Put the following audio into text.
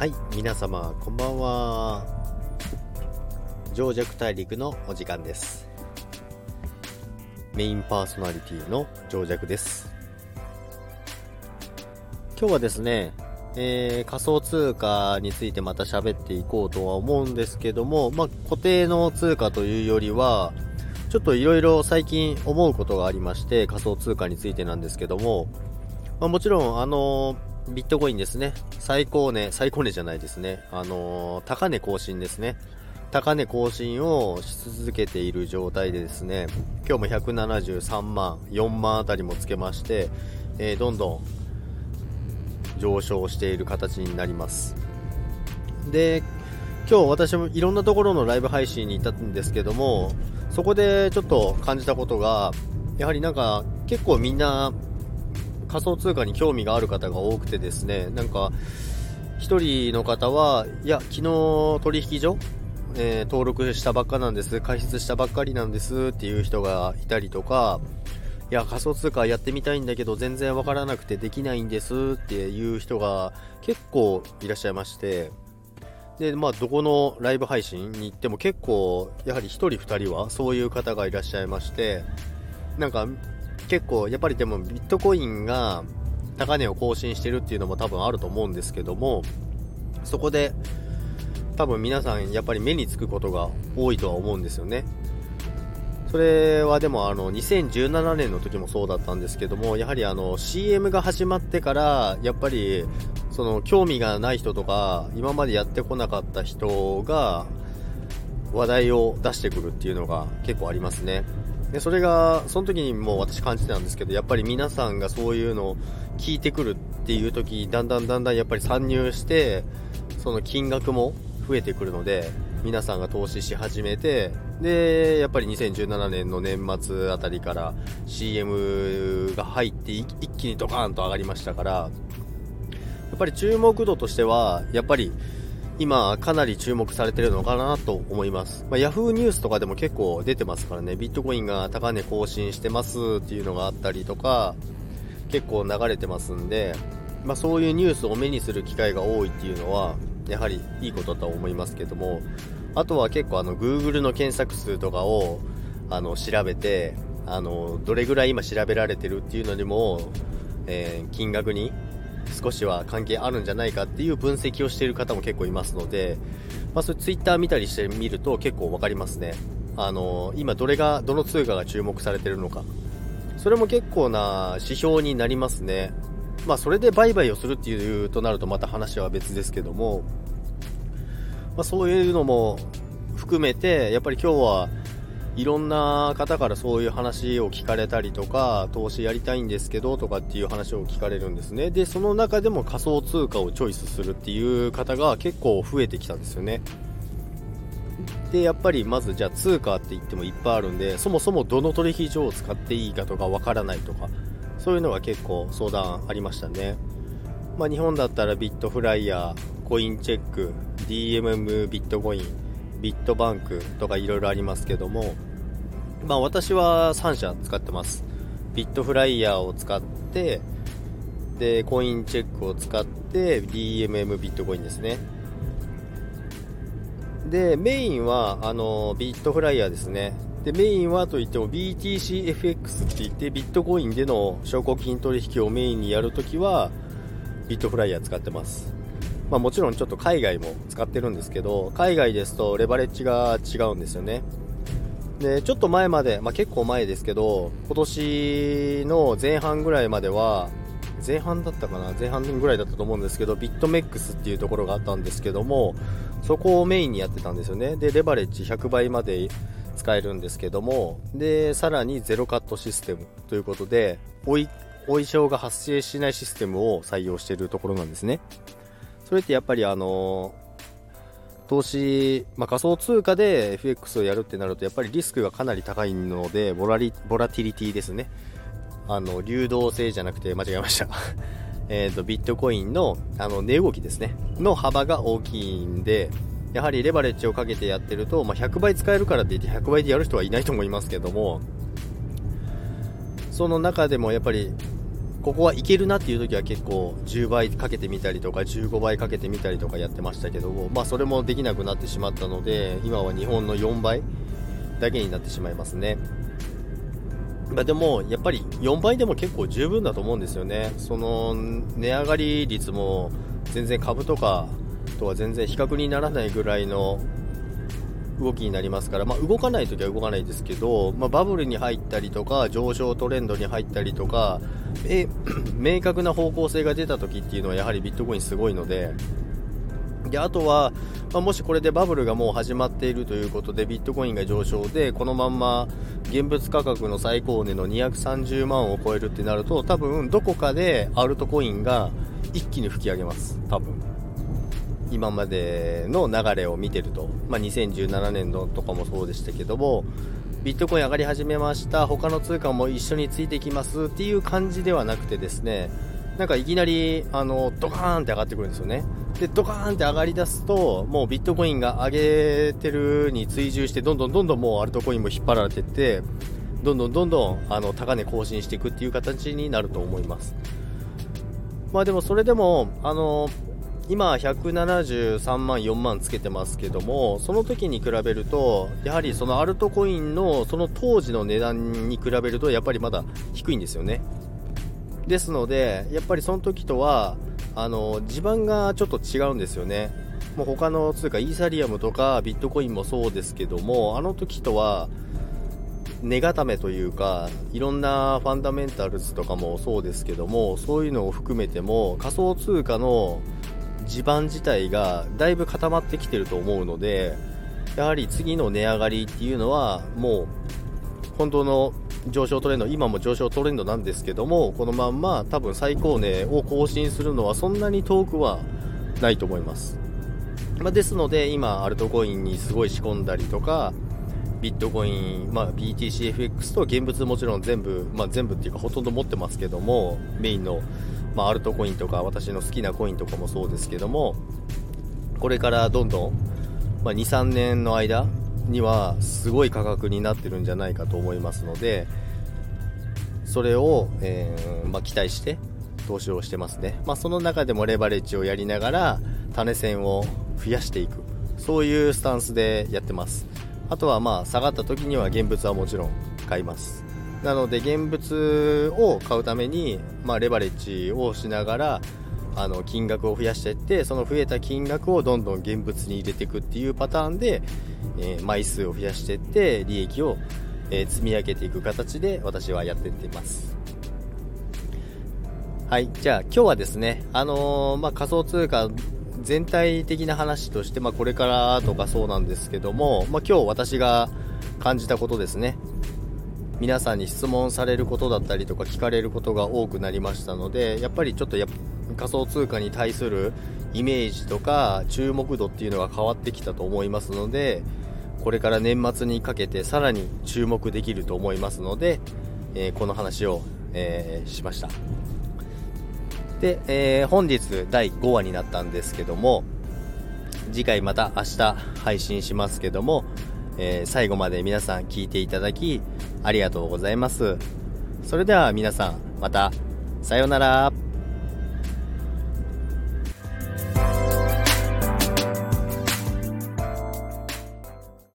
はい皆様こんばんは。上弱大陸のお時間です。メインパーソナリティの上弱です。今日はですね、えー、仮想通貨についてまた喋っていこうとは思うんですけども、まあ、固定の通貨というよりはちょっといろいろ最近思うことがありまして仮想通貨についてなんですけども、まあ、もちろんあのービットコインですね。最高値、最高値じゃないですね。あのー、高値更新ですね。高値更新をし続けている状態でですね、今日も173万、4万あたりもつけまして、えー、どんどん上昇している形になります。で、今日私もいろんなところのライブ配信に行ったんですけども、そこでちょっと感じたことが、やはりなんか結構みんな仮想通貨に興味がある方が多くてですね、なんか、1人の方は、いや、昨日取引所、えー、登録したばっかなんです、開設したばっかりなんですっていう人がいたりとか、いや、仮想通貨やってみたいんだけど全然わからなくてできないんですっていう人が結構いらっしゃいまして、で、まあ、どこのライブ配信に行っても結構、やはり1人2人はそういう方がいらっしゃいまして、なんか、結構やっぱりでもビットコインが高値を更新してるっていうのも多分あると思うんですけどもそこで多分皆さんやっぱり目につくことが多いとは思うんですよね。それはでもあの2017年の時もそうだったんですけどもやはりあの CM が始まってからやっぱりその興味がない人とか今までやってこなかった人が話題を出してくるっていうのが結構ありますね。でそれがその時にもう私感じてたんですけどやっぱり皆さんがそういうのを聞いてくるっていう時だんだんだんだんやっぱり参入してその金額も増えてくるので皆さんが投資し始めてでやっぱり2017年の年末あたりから CM が入って一気にドカーンと上がりましたからやっぱり注目度としてはやっぱり今かなり注目されてるのかなと思います。まあ、Yahoo ニュースとかでも結構出てますからね、ビットコインが高値更新してますっていうのがあったりとか、結構流れてますんで、まあ、そういうニュースを目にする機会が多いっていうのは、やはりいいことだと思いますけども、あとは結構あの Google の検索数とかをあの調べて、あの、どれぐらい今調べられてるっていうのにも、えー、金額に少しは関係あるんじゃないかっていう分析をしている方も結構いますので、まあ、それツイッター見たりしてみると結構わかりますね。あの今どれが、どの通貨が注目されてるのか。それも結構な指標になりますね。まあそれで売買をするっていうとなるとまた話は別ですけども、まあそういうのも含めて、やっぱり今日はいろんな方からそういう話を聞かれたりとか、投資やりたいんですけどとかっていう話を聞かれるんですね。で、その中でも仮想通貨をチョイスするっていう方が結構増えてきたんですよね。で、やっぱりまずじゃあ通貨って言ってもいっぱいあるんで、そもそもどの取引所を使っていいかとかわからないとか、そういうのが結構相談ありましたね。まあ日本だったらビットフライヤー、コインチェック、DMM ビットコイン、ビットバンクとかいろいろありますけども、まあ私は3社使ってます。ビットフライヤーを使って、で、コインチェックを使って、DMM ビットコインですね。で、メインは、あの、ビットフライヤーですね。で、メインはといっても BTCFX って言って、ビットコインでの証拠金取引をメインにやるときは、ビットフライヤー使ってます。まあ、もちろんちょっと海外も使ってるんですけど、海外ですとレバレッジが違うんですよね。で、ちょっと前まで、まあ、結構前ですけど、今年の前半ぐらいまでは、前半だったかな前半ぐらいだったと思うんですけど、ビットメックスっていうところがあったんですけども、そこをメインにやってたんですよね。で、レバレッジ100倍まで使えるんですけども、で、さらにゼロカットシステムということで、おい、お衣装が発生しないシステムを採用しているところなんですね。それってやっぱりあの投資、まあ、仮想通貨で FX をやるってなるとやっぱりリスクがかなり高いのでボラリボラティリティですね。あの流動性じゃなくて間違えました。えとビットコインのあの値動きですね。の幅が大きいんでやはりレバレッジをかけてやってると、まあ、100倍使えるからって言って100倍でやる人はいないと思いますけどもその中でもやっぱりここはいけるなっていう時は結構10倍かけてみたりとか15倍かけてみたりとかやってましたけど、まあそれもできなくなってしまったので、今は日本の4倍だけになってしまいますね。まあ、でも、やっぱり4倍でも結構十分だと思うんですよね。その値上がり率も全然株とかとは全然比較にならないぐらいの動きになりますから、まあ、動かないときは動かないですけど、まあ、バブルに入ったりとか上昇トレンドに入ったりとかえ 明確な方向性が出たときっていうのはやはりビットコインすごいのでであとは、まあ、もしこれでバブルがもう始まっているということでビットコインが上昇でこのまんま現物価格の最高値の230万を超えるってなると多分どこかでアルトコインが一気に吹き上げます。多分。今までの流れを見てると、まあ、2017年度とかもそうでしたけどもビットコイン上がり始めました。他の通貨も一緒についてきますっていう感じではなくてですねなんかいきなりあのドカーンって上がってくるんですよね。でドカーンって上がり出すともうビットコインが上げてるに追従してどんどんどんどんもうアルトコインも引っ張られてってどんどんどんどんあの高値更新していくっていう形になると思います。まあでもそれでもあの今173万4万つけてますけどもその時に比べるとやはりそのアルトコインのその当時の値段に比べるとやっぱりまだ低いんですよね。ですのでやっぱりその時とはあの地盤がちょっと違うんですよね。もう他の通貨イーサリアムとかビットコインもそうですけどもあの時とは値固めというかいろんなファンダメンタルズとかもそうですけどもそういうのを含めても仮想通貨の地盤自体がだいぶ固まってきてると思うのでやはり次の値上がりっていうのはもう本当の上昇トレンド今も上昇トレンドなんですけどもこのまんま多分最高値を更新するのはそんなに遠くはないと思います、まあ、ですので今アルトコインにすごい仕込んだりとかビットコイン、まあ、BTCFX と現物もちろん全部、まあ、全部っていうかほとんど持ってますけどもメインのまあ、アルトコインとか私の好きなコインとかもそうですけどもこれからどんどん、まあ、23年の間にはすごい価格になってるんじゃないかと思いますのでそれを、えー、まあ、期待して投資をしてますね、まあ、その中でもレバレッジをやりながら種銭を増やしていく。そういうスタンスでやってます。あとはまあ下がった時には現物はもちろん買います。なので現物を買うために、まあ、レバレッジをしながらあの金額を増やしていってその増えた金額をどんどん現物に入れていくっていうパターンで、えー、枚数を増やしていって利益を、えー、積み上げていく形で私はやっていっています。はいじゃあ今日はですね、あのー、まあ、仮想通貨全体的な話として、まあ、これからとかそうなんですけども、まあ、今日私が感じたことですね。皆さんに質問されることだったりとか聞かれることが多くなりましたのでやっぱりちょっとや仮想通貨に対するイメージとか注目度っていうのが変わってきたと思いますのでこれから年末にかけてさらに注目できると思いますので、えー、この話を、えー、しました。で、えー、本日第5話になったんですけども次回また明日配信しますけどもえー、最後まで皆さん聞いていただき、ありがとうございます。それでは皆さん、また、さようなら。